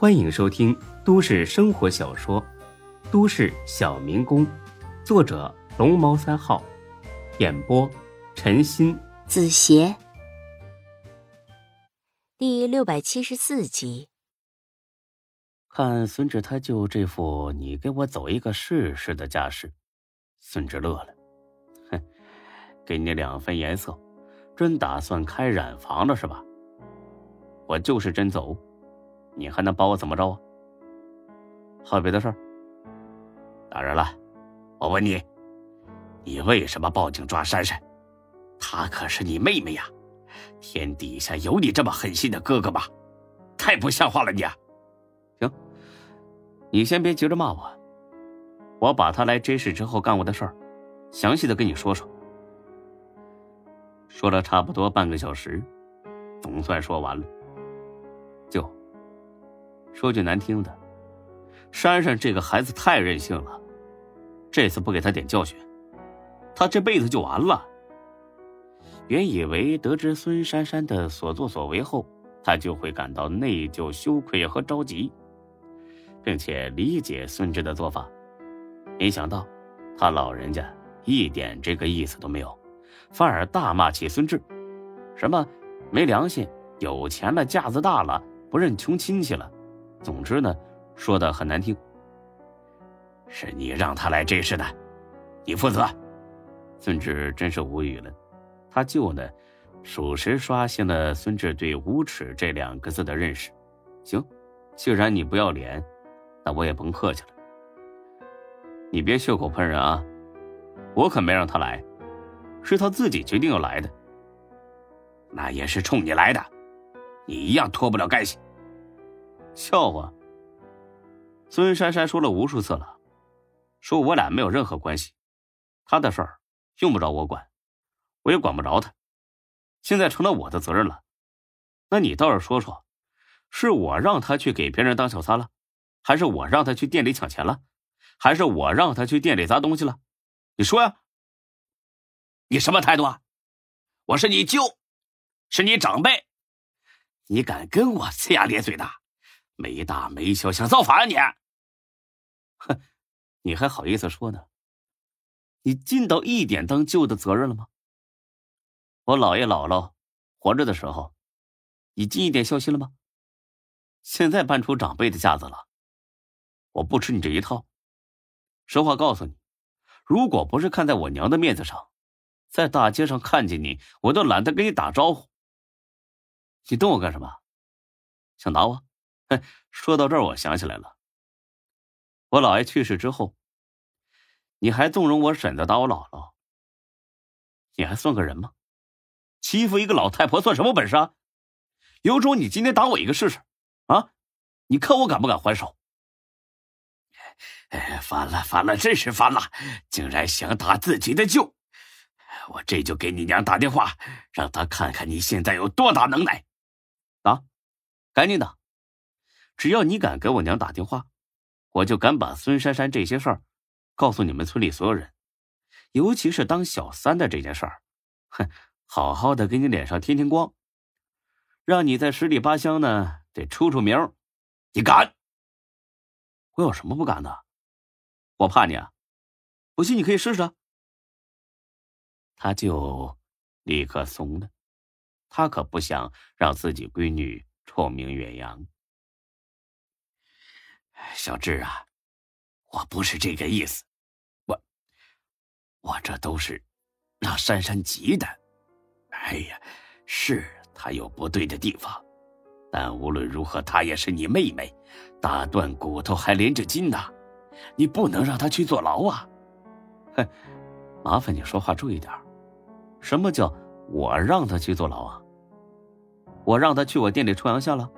欢迎收听都市生活小说《都市小民工》，作者龙猫三号，演播陈鑫、子邪，第六百七十四集。看孙志他舅这副你给我走一个试试的架势，孙志乐了，哼，给你两分颜色，真打算开染房了是吧？我就是真走。你还能把我怎么着啊？还有别的事儿？当然了，我问你，你为什么报警抓珊珊？她可是你妹妹呀！天底下有你这么狠心的哥哥吗？太不像话了你！啊！行，你先别急着骂我，我把他来 J 市之后干过的事儿，详细的跟你说说。说了差不多半个小时，总算说完了。说句难听的，珊珊这个孩子太任性了，这次不给他点教训，他这辈子就完了。原以为得知孙珊珊的所作所为后，他就会感到内疚、羞愧和着急，并且理解孙志的做法，没想到他老人家一点这个意思都没有，反而大骂起孙志，什么没良心、有钱了、架子大了、不认穷亲戚了。总之呢，说的很难听。是你让他来这事的，你负责。孙志真是无语了。他舅呢，属实刷新了孙志对“无耻”这两个字的认识。行，既然你不要脸，那我也甭客气了。你别血口喷人啊！我可没让他来，是他自己决定要来的。那也是冲你来的，你一样脱不了干系。笑话！孙珊珊说了无数次了，说我俩没有任何关系，他的事儿用不着我管，我也管不着他。现在成了我的责任了，那你倒是说说，是我让他去给别人当小三了，还是我让他去店里抢钱了，还是我让他去店里砸东西了？你说呀！你什么态度啊？我是你舅，是你长辈，你敢跟我 呲牙咧嘴的？没大没小，想造反啊你！哼，你还好意思说呢？你尽到一点当舅的责任了吗？我姥爷姥姥活着的时候，你尽一点孝心了吗？现在搬出长辈的架子了，我不吃你这一套。实话告诉你，如果不是看在我娘的面子上，在大街上看见你，我都懒得跟你打招呼。你瞪我干什么？想打我？说到这儿，我想起来了。我姥爷去世之后，你还纵容我婶子打我姥姥，你还算个人吗？欺负一个老太婆算什么本事啊？有种你今天打我一个试试，啊？你看我敢不敢还手？哎，烦了烦了，真是烦了！竟然想打自己的舅，我这就给你娘打电话，让她看看你现在有多大能耐。啊，赶紧的。只要你敢给我娘打电话，我就敢把孙珊珊这些事儿告诉你们村里所有人，尤其是当小三的这件事儿，哼，好好的给你脸上添添光，让你在十里八乡呢得出出名。你敢？我有什么不敢的？我怕你啊？不信你可以试试。他就立刻怂了，他可不想让自己闺女臭名远扬。小智啊，我不是这个意思，我我这都是让珊珊急的。哎呀，是她有不对的地方，但无论如何，她也是你妹妹，打断骨头还连着筋呢，你不能让她去坐牢啊！哼，麻烦你说话注意点什么叫我让她去坐牢啊？我让她去我店里抽洋相了？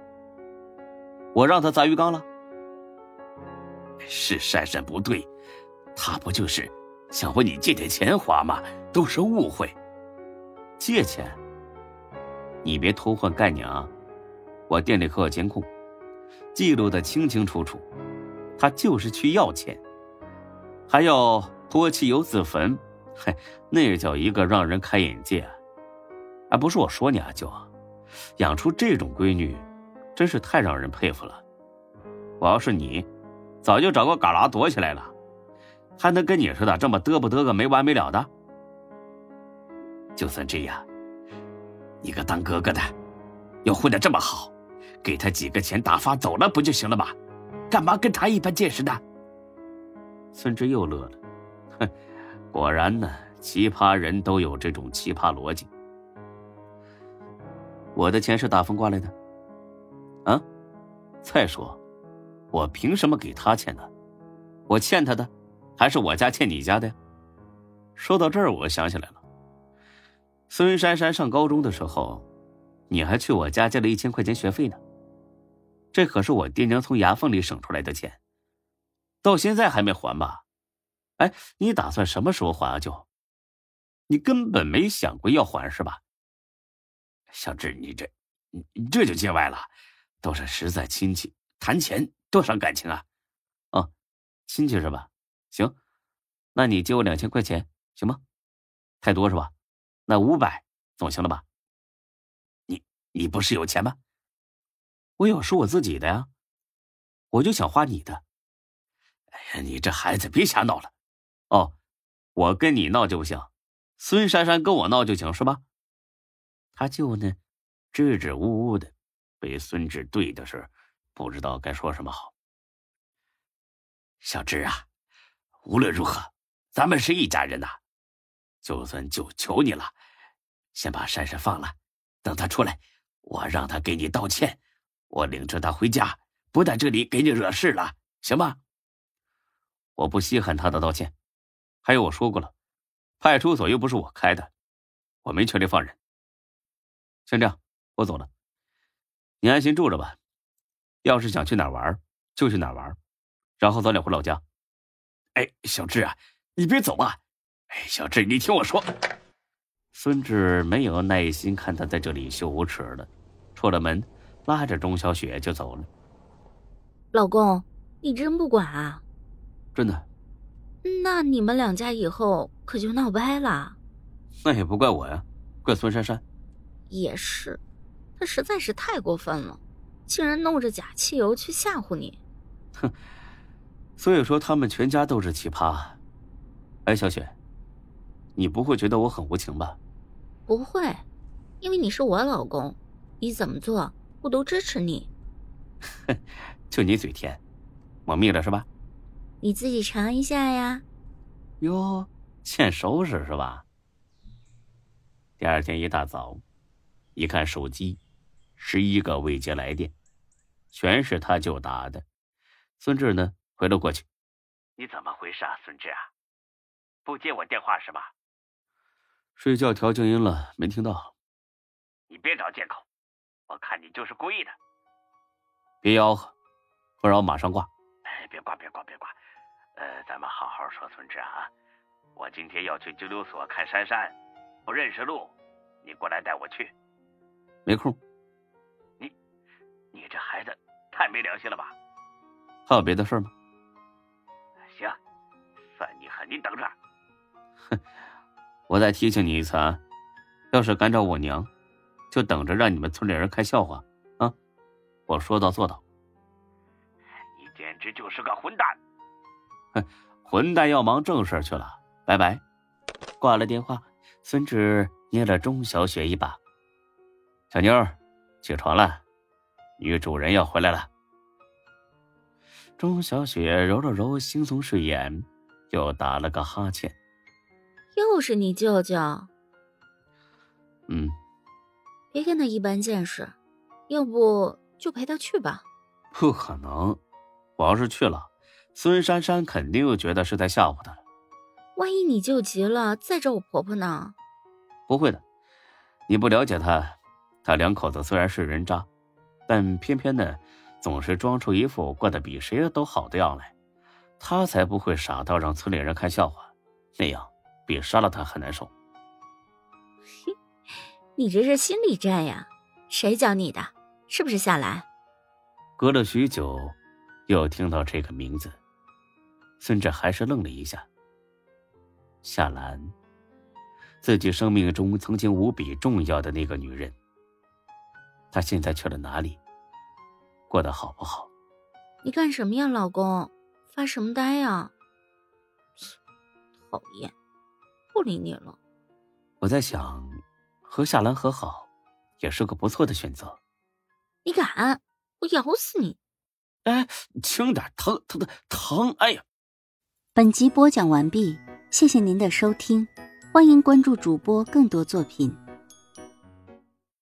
我让她砸鱼缸了？是珊珊不对，她不就是想问你借点钱花吗？都是误会。借钱？你别偷换概念啊！我店里可有监控，记录的清清楚楚。他就是去要钱，还要泼汽油自焚，嘿，那叫一个让人开眼界啊！啊，不是我说你啊，舅，养出这种闺女，真是太让人佩服了。我要是你，早就找个旮旯躲起来了，还能跟你似的这么嘚不嘚个没完没了的？就算这样，你个当哥哥的，要混得这么好，给他几个钱打发走了不就行了吗？干嘛跟他一般见识呢？孙志又乐了，哼，果然呢，奇葩人都有这种奇葩逻辑。我的钱是大风刮来的，啊？再说，我凭什么给他钱呢？我欠他的，还是我家欠你家的呀？说到这儿，我想起来了。孙珊珊上高中的时候，你还去我家借了一千块钱学费呢。这可是我爹娘从牙缝里省出来的钱，到现在还没还吧？哎，你打算什么时候还啊？就，你根本没想过要还是吧？小志，你这，你这就见外了，都是实在亲戚，谈钱多伤感情啊！哦，亲戚是吧？行，那你借我两千块钱行吗？太多是吧？那五百总行了吧？你你不是有钱吗？我有是我自己的呀，我就想花你的。哎呀，你这孩子别瞎闹了。哦，我跟你闹就不行，孙珊珊跟我闹就行是吧？他舅呢，支支吾吾的，被孙志对的是不知道该说什么好。小志啊，无论如何，咱们是一家人呐。就算就求你了，先把珊珊放了，等他出来，我让他给你道歉。我领着他回家，不在这里给你惹事了，行吗？我不稀罕他的道歉。还有我说过了，派出所又不是我开的，我没权利放人。先这样，我走了，你安心住着吧。要是想去哪儿玩，就去哪儿玩，然后早点回老家。哎，小志啊，你别走啊！哎，小志，你听我说。孙志没有耐心看他在这里羞无耻了，出了门，拉着钟小雪就走了。老公，你真不管啊？真的。那你们两家以后可就闹掰了。那也不怪我呀，怪孙珊珊。也是，他实在是太过分了，竟然弄着假汽油去吓唬你。哼，所以说他们全家都是奇葩。哎，小雪，你不会觉得我很无情吧？不会，因为你是我老公，你怎么做我都支持你。哼，就你嘴甜，我蜜了是吧？你自己尝一下呀。哟，欠收拾是吧？第二天一大早。一看手机，十一个未接来电，全是他舅打的。孙志呢，回了过去。你怎么回事啊，孙志啊？不接我电话是吧？睡觉调静音了，没听到。你别找借口，我看你就是故意的。别吆喝，不然我马上挂。哎，别挂，别挂，别挂。呃，咱们好好说，孙志啊。我今天要去拘留所看珊珊，不认识路，你过来带我去。没空，没良心了吧？还有别的事吗？行，算你狠，你等着。哼，我再提醒你一次啊，要是敢找我娘，就等着让你们村里人看笑话啊！我说到做到。你简直就是个混蛋！哼，混蛋要忙正事去了，拜拜。挂了电话，孙志捏了钟小雪一把。小妞，起床了，女主人要回来了。钟小雪揉了揉惺忪睡眼，又打了个哈欠。又是你舅舅？嗯。别跟他一般见识，要不就陪他去吧。不可能，我要是去了，孙珊珊肯定又觉得是在吓唬他。万一你舅急了，再找我婆婆呢？不会的，你不了解他。他两口子虽然是人渣，但偏偏呢，总是装出一副过得比谁都好的样来。他才不会傻到让村里人看笑话，那样比杀了他还难受。嘿，你这是心理战呀？谁教你的？是不是夏兰？隔了许久，又听到这个名字，孙志还是愣了一下。夏兰，自己生命中曾经无比重要的那个女人。她现在去了哪里？过得好不好？你干什么呀，老公？发什么呆呀？讨厌，不理你了。我在想，和夏兰和好，也是个不错的选择。你敢？我咬死你！哎，轻点，疼疼疼疼！哎呀！本集播讲完毕，谢谢您的收听，欢迎关注主播更多作品。